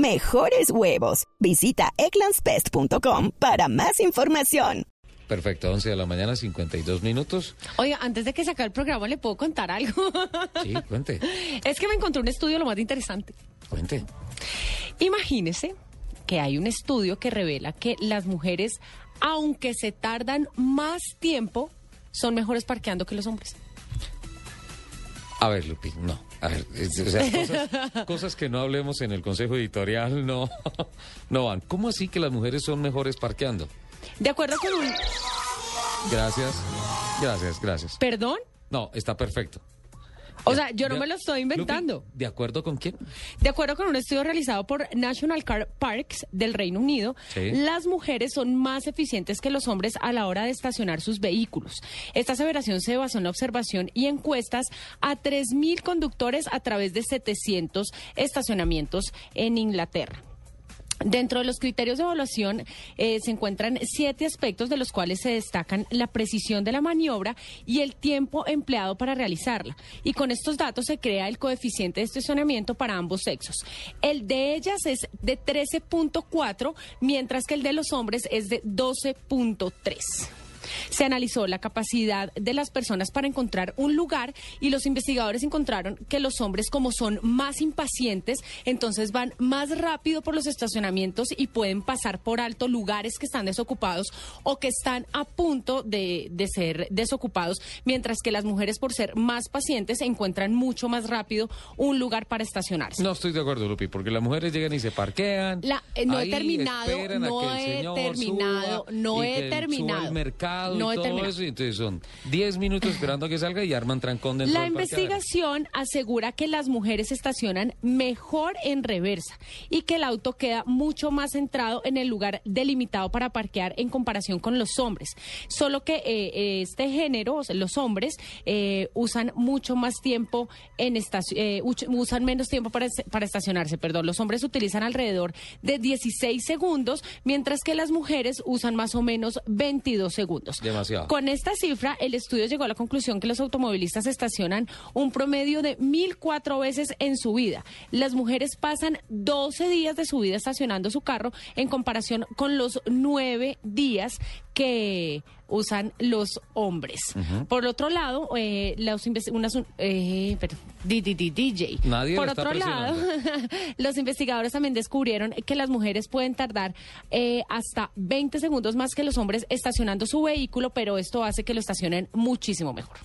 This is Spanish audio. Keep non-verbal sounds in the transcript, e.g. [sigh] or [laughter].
Mejores huevos. Visita egglandsbest.com para más información. Perfecto, 11 de la mañana, 52 minutos. Oiga, antes de que se acabe el programa, ¿le puedo contar algo? Sí, [laughs] cuente, Es que me encontré un estudio lo más interesante. cuente. Imagínese que hay un estudio que revela que las mujeres, aunque se tardan más tiempo, son mejores parqueando que los hombres. A ver, Lupi, no. A ver, es- o sea, cosas, [laughs] cosas que no hablemos en el consejo editorial [laughs] no, no van. ¿Cómo así que las mujeres son mejores parqueando? De acuerdo con un... Gracias, gracias, gracias. ¿Perdón? No, está perfecto. O sea, yo no me lo estoy inventando. Lupi, ¿De acuerdo con quién? De acuerdo con un estudio realizado por National Car Parks del Reino Unido, Sí. las mujeres son más eficientes que los hombres a la hora de estacionar sus vehículos. Esta aseveración se basó en la observación y encuestas a 3.000 conductores a través de 700 estacionamientos en Inglaterra. Dentro de los criterios de evaluación eh, se encuentran siete aspectos de los cuales se destacan la precisión de la maniobra y el tiempo empleado para realizarla. Y con estos datos se crea el coeficiente de estacionamiento para ambos sexos. El de ellas es de 13.4, mientras que el de los hombres es de 12.3. Se analizó la capacidad de las personas para encontrar un lugar y los investigadores encontraron que los hombres como son más impacientes, entonces van más rápido por los estacionamientos y pueden pasar por alto lugares que están desocupados o que están a punto de, de ser desocupados, mientras que las mujeres por ser más pacientes encuentran mucho más rápido un lugar para estacionarse. No estoy de acuerdo, Lupi, porque las mujeres llegan y se parquean. La- eh, no he terminado, no he terminado, no he terminado. El mercado No y todo eso, y entonces son 10 minutos esperando a que salga y arman trancón dentro La del investigación asegura que las mujeres estacionan mejor en reversa y que el auto queda mucho más centrado en el lugar delimitado para parquear en comparación con los hombres. Solo que eh, este género, los hombres, eh, usan mucho más tiempo en estaci- eh, usan menos tiempo para, para estacionarse, perdón. Los hombres utilizan alrededor de 16 segundos, mientras que las mujeres usan más o menos 22 segundos. Demasiado. Con esta cifra, el estudio llegó a la conclusión que los automovilistas estacionan un promedio de 1.004 veces en su vida. Las mujeres pasan 12 días de su vida estacionando su carro en comparación con los 9 días que usan los hombres. Por otro lado, eh, los unas, eh, perdón, di- di- di- DJ. Nadie Por otro lado, [laughs] los investigadores también descubrieron que las mujeres pueden tardar eh, hasta 20 segundos más que los hombres estacionando su vehículo, pero esto hace que lo estacionen muchísimo mejor.